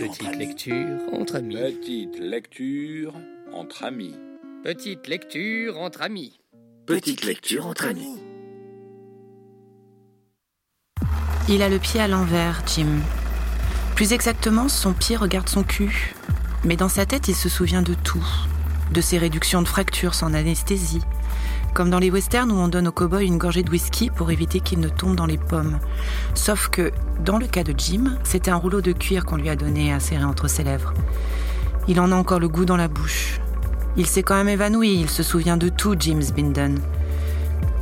Petite lecture entre amis. Petite lecture entre amis. Petite lecture entre amis. Petite lecture entre amis. Il a le pied à l'envers, Jim. Plus exactement, son pied regarde son cul. Mais dans sa tête, il se souvient de tout. De ses réductions de fractures sans anesthésie. Comme dans les westerns où on donne au cow-boy une gorgée de whisky pour éviter qu'il ne tombe dans les pommes. Sauf que, dans le cas de Jim, c'était un rouleau de cuir qu'on lui a donné à serrer entre ses lèvres. Il en a encore le goût dans la bouche. Il s'est quand même évanoui, il se souvient de tout, James Binden.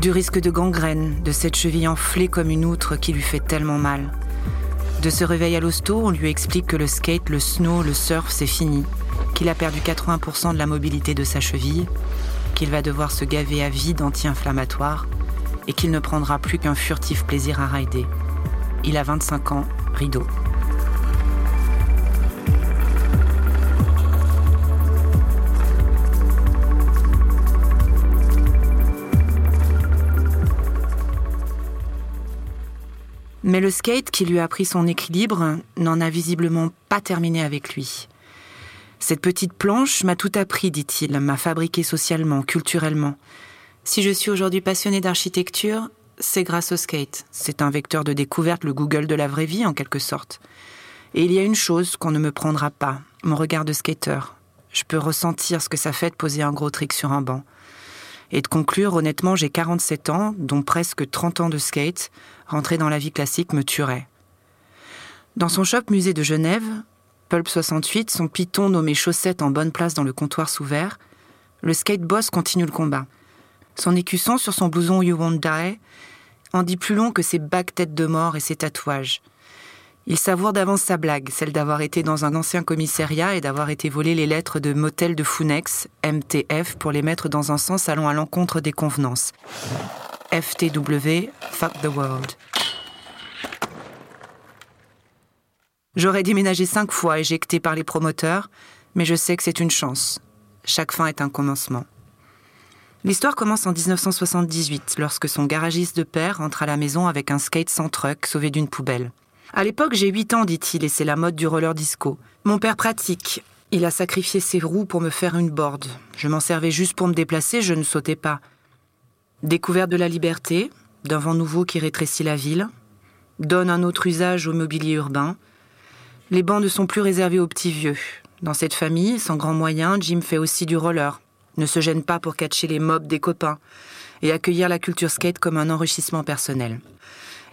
Du risque de gangrène, de cette cheville enflée comme une outre qui lui fait tellement mal. De ce réveil à l'hosto, on lui explique que le skate, le snow, le surf, c'est fini, qu'il a perdu 80% de la mobilité de sa cheville, qu'il va devoir se gaver à vie d'anti-inflammatoires et qu'il ne prendra plus qu'un furtif plaisir à rider. Il a 25 ans, rideau. Mais le skate qui lui a pris son équilibre n'en a visiblement pas terminé avec lui. Cette petite planche m'a tout appris, dit-il, m'a fabriqué socialement, culturellement. Si je suis aujourd'hui passionné d'architecture, c'est grâce au skate. C'est un vecteur de découverte, le Google de la vraie vie en quelque sorte. Et il y a une chose qu'on ne me prendra pas, mon regard de skater. Je peux ressentir ce que ça fait de poser un gros trick sur un banc. Et de conclure, honnêtement, j'ai 47 ans, dont presque 30 ans de skate. Rentrer dans la vie classique me tuerait. Dans son shop musée de Genève, Pulp 68, son piton nommé chaussette en bonne place dans le comptoir sous verre, le skate boss continue le combat. Son écusson sur son blouson You Won't Die en dit plus long que ses bagues têtes de mort et ses tatouages. Il savoure d'avance sa blague, celle d'avoir été dans un ancien commissariat et d'avoir été volé les lettres de motel de Funex, MTF, pour les mettre dans un sens allant à l'encontre des convenances. FTW, fuck the world. J'aurais déménagé cinq fois éjecté par les promoteurs, mais je sais que c'est une chance. Chaque fin est un commencement. L'histoire commence en 1978, lorsque son garagiste de père rentre à la maison avec un skate sans truck sauvé d'une poubelle. À l'époque, j'ai 8 ans, dit-il, et c'est la mode du roller disco. Mon père pratique. Il a sacrifié ses roues pour me faire une board. Je m'en servais juste pour me déplacer, je ne sautais pas. Découverte de la liberté, d'un vent nouveau qui rétrécit la ville, donne un autre usage au mobilier urbain. Les bancs ne sont plus réservés aux petits vieux. Dans cette famille, sans grands moyens, Jim fait aussi du roller, ne se gêne pas pour catcher les mobs des copains et accueillir la culture skate comme un enrichissement personnel.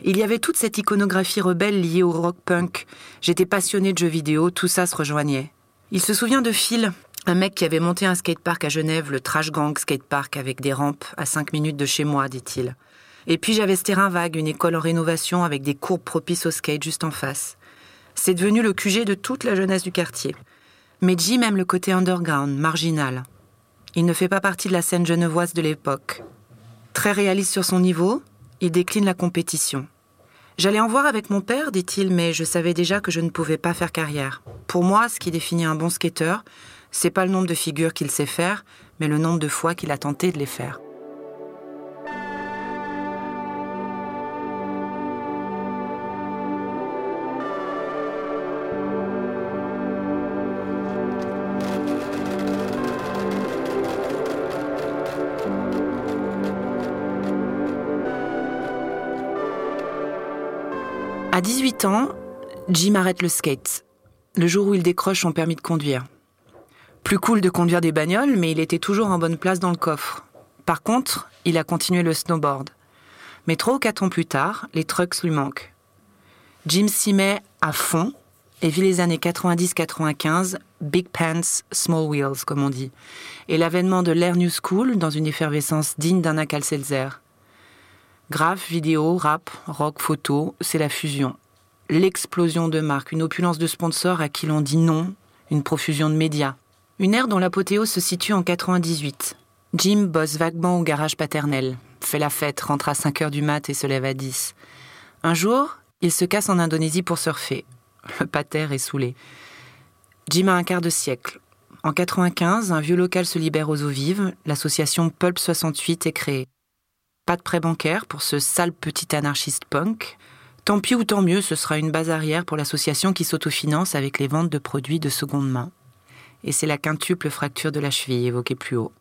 Il y avait toute cette iconographie rebelle liée au rock punk. J'étais passionné de jeux vidéo, tout ça se rejoignait. Il se souvient de Phil, un mec qui avait monté un skatepark à Genève, le Trash Gang Skatepark, avec des rampes à 5 minutes de chez moi, dit-il. Et puis j'avais ce terrain vague, une école en rénovation avec des courbes propices au skate juste en face. C'est devenu le QG de toute la jeunesse du quartier. Mais Jim aime le côté underground, marginal. Il ne fait pas partie de la scène genevoise de l'époque. Très réaliste sur son niveau, il décline la compétition. J'allais en voir avec mon père, dit-il, mais je savais déjà que je ne pouvais pas faire carrière. Pour moi, ce qui définit un bon skateur, c'est pas le nombre de figures qu'il sait faire, mais le nombre de fois qu'il a tenté de les faire. À 18 ans, Jim arrête le skate, le jour où il décroche son permis de conduire. Plus cool de conduire des bagnoles, mais il était toujours en bonne place dans le coffre. Par contre, il a continué le snowboard. Mais trois ou quatre ans plus tard, les trucks lui manquent. Jim s'y met à fond et vit les années 90-95, big pants, small wheels, comme on dit, et l'avènement de l'Air New School dans une effervescence digne d'un Seltzer. Graph, vidéo, rap, rock, photo, c'est la fusion. L'explosion de marques, une opulence de sponsors à qui l'on dit non, une profusion de médias. Une ère dont l'apothéose se situe en 98. Jim bosse vaguement au garage paternel, fait la fête, rentre à 5 heures du mat et se lève à 10. Un jour, il se casse en Indonésie pour surfer. Le pater est saoulé. Jim a un quart de siècle. En 95, un vieux local se libère aux eaux vives, l'association Pulp 68 est créée. Pas de prêt bancaire pour ce sale petit anarchiste punk. Tant pis ou tant mieux, ce sera une base arrière pour l'association qui s'autofinance avec les ventes de produits de seconde main. Et c'est la quintuple fracture de la cheville évoquée plus haut.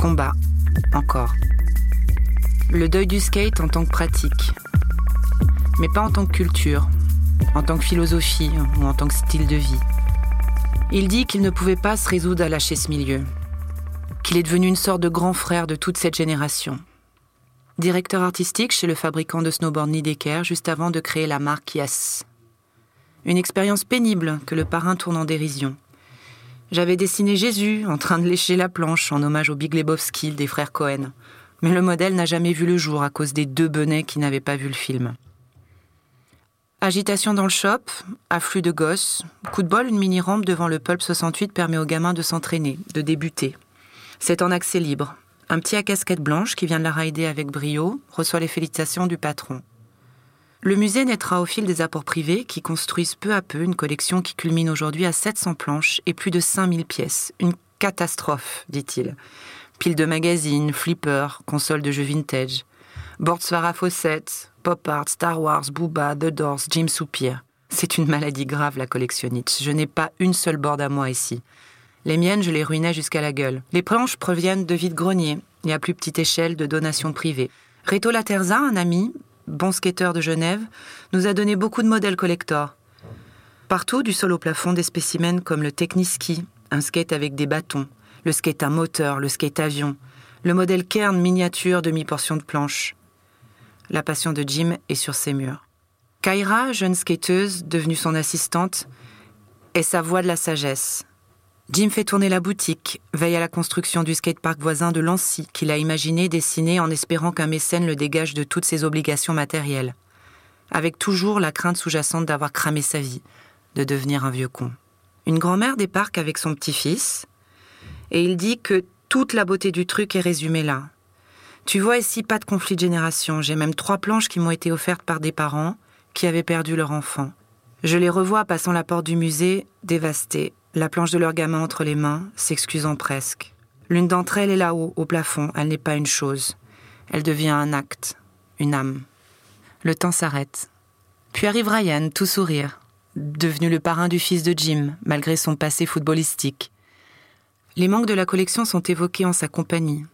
Combat, encore. Le deuil du skate en tant que pratique, mais pas en tant que culture, en tant que philosophie ou en tant que style de vie. Il dit qu'il ne pouvait pas se résoudre à lâcher ce milieu, qu'il est devenu une sorte de grand frère de toute cette génération. Directeur artistique chez le fabricant de snowboard Nidecker juste avant de créer la marque Yes. Une expérience pénible que le parrain tourne en dérision. J'avais dessiné Jésus en train de lécher la planche en hommage au Big Lebowski des frères Cohen. Mais le modèle n'a jamais vu le jour à cause des deux bonnets qui n'avaient pas vu le film. Agitation dans le shop, afflux de gosses. Coup de bol, une mini-rampe devant le Pulp 68 permet aux gamins de s'entraîner, de débuter. C'est en accès libre. Un petit à casquette blanche qui vient de la rider avec brio reçoit les félicitations du patron. Le musée naîtra au fil des apports privés qui construisent peu à peu une collection qui culmine aujourd'hui à 700 planches et plus de 5000 pièces. Une catastrophe, dit-il. Piles de magazines, flippers, consoles de jeux vintage. Boards Farah Fawcett, Pop Art, Star Wars, Booba, The Doors, Jim Soupir. C'est une maladie grave, la collectionnite. Je n'ai pas une seule board à moi ici. Les miennes, je les ruinais jusqu'à la gueule. Les planches proviennent de vide-grenier et à plus petite échelle de donations privées. Reto Laterza, un ami, bon skateur de Genève, nous a donné beaucoup de modèles collector. Partout, du sol au plafond, des spécimens comme le Techniski, un skate avec des bâtons, le skate à moteur, le skate avion, le modèle Kern miniature demi-portion de planche. La passion de Jim est sur ses murs. Kyra, jeune skateuse, devenue son assistante, est sa voix de la sagesse. Jim fait tourner la boutique, veille à la construction du skatepark voisin de Lancy, qu'il a imaginé dessiner en espérant qu'un mécène le dégage de toutes ses obligations matérielles. Avec toujours la crainte sous-jacente d'avoir cramé sa vie, de devenir un vieux con. Une grand-mère débarque avec son petit-fils, et il dit que toute la beauté du truc est résumée là. Tu vois ici pas de conflit de génération. J'ai même trois planches qui m'ont été offertes par des parents qui avaient perdu leur enfant. Je les revois passant la porte du musée, dévastées, la planche de leur gamin entre les mains, s'excusant presque. L'une d'entre elles est là-haut, au plafond. Elle n'est pas une chose. Elle devient un acte, une âme. Le temps s'arrête. Puis arrive Ryan, tout sourire, devenu le parrain du fils de Jim, malgré son passé footballistique. Les manques de la collection sont évoqués en sa compagnie,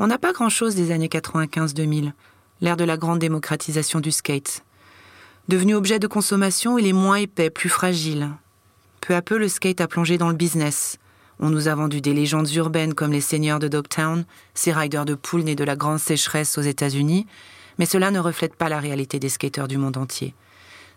on n'a pas grand-chose des années 95-2000, l'ère de la grande démocratisation du skate. Devenu objet de consommation, il est moins épais, plus fragile. Peu à peu, le skate a plongé dans le business. On nous a vendu des légendes urbaines comme les seigneurs de Dogtown, ces riders de poule nés de la grande sécheresse aux États-Unis, mais cela ne reflète pas la réalité des skateurs du monde entier.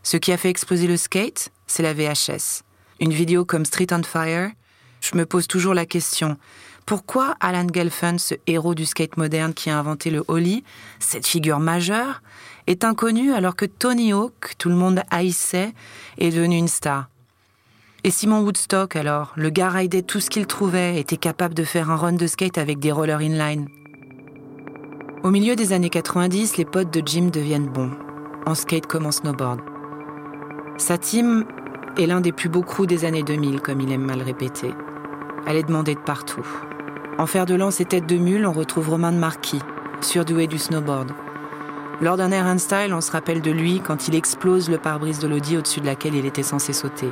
Ce qui a fait exploser le skate, c'est la VHS. Une vidéo comme Street on Fire, je me pose toujours la question pourquoi Alan Gelfand, ce héros du skate moderne qui a inventé le ollie, cette figure majeure, est inconnu alors que Tony Hawk, tout le monde haïssait, est devenu une star? Et Simon Woodstock, alors, le gars raidait tout ce qu'il trouvait, était capable de faire un run de skate avec des rollers inline. Au milieu des années 90, les potes de Jim deviennent bons, en skate comme en snowboard. Sa team est l'un des plus beaux crews des années 2000, comme il aime mal répéter. Elle est demandée de partout. En fer de lance et tête de mule, on retrouve Romain de Marquis, surdoué du snowboard. Lors d'un air and style, on se rappelle de lui quand il explose le pare-brise de l'Audi au-dessus de laquelle il était censé sauter.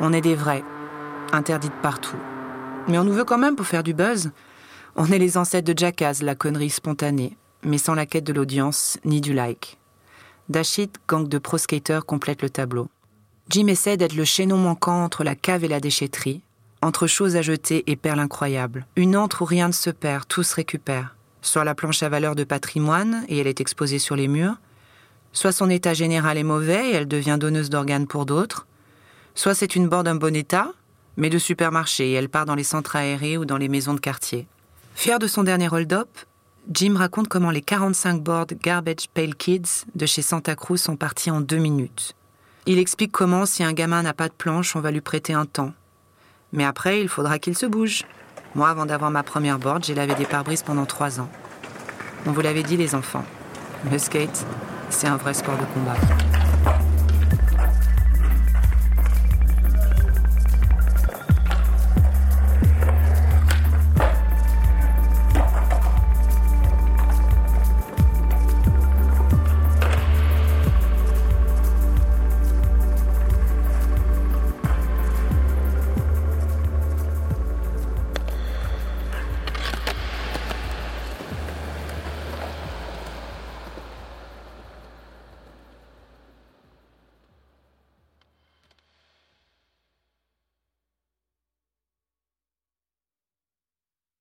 On est des vrais, interdits de partout. Mais on nous veut quand même pour faire du buzz. On est les ancêtres de Jackass, la connerie spontanée, mais sans la quête de l'audience ni du like. Dashit, gang de pro-skaters, complète le tableau. Jim essaie d'être le chaînon manquant entre la cave et la déchetterie, entre choses à jeter et perles incroyables. Une antre où rien ne se perd, tout se récupère. Soit la planche à valeur de patrimoine et elle est exposée sur les murs, soit son état général est mauvais et elle devient donneuse d'organes pour d'autres, soit c'est une board d'un bon état, mais de supermarché et elle part dans les centres aérés ou dans les maisons de quartier. Fier de son dernier hold-up, Jim raconte comment les 45 boards Garbage Pail Kids de chez Santa Cruz sont partis en deux minutes. Il explique comment, si un gamin n'a pas de planche, on va lui prêter un temps, mais après, il faudra qu'il se bouge. Moi, avant d'avoir ma première board, j'ai lavé des pare-brises pendant trois ans. On vous l'avait dit, les enfants. Le skate, c'est un vrai sport de combat.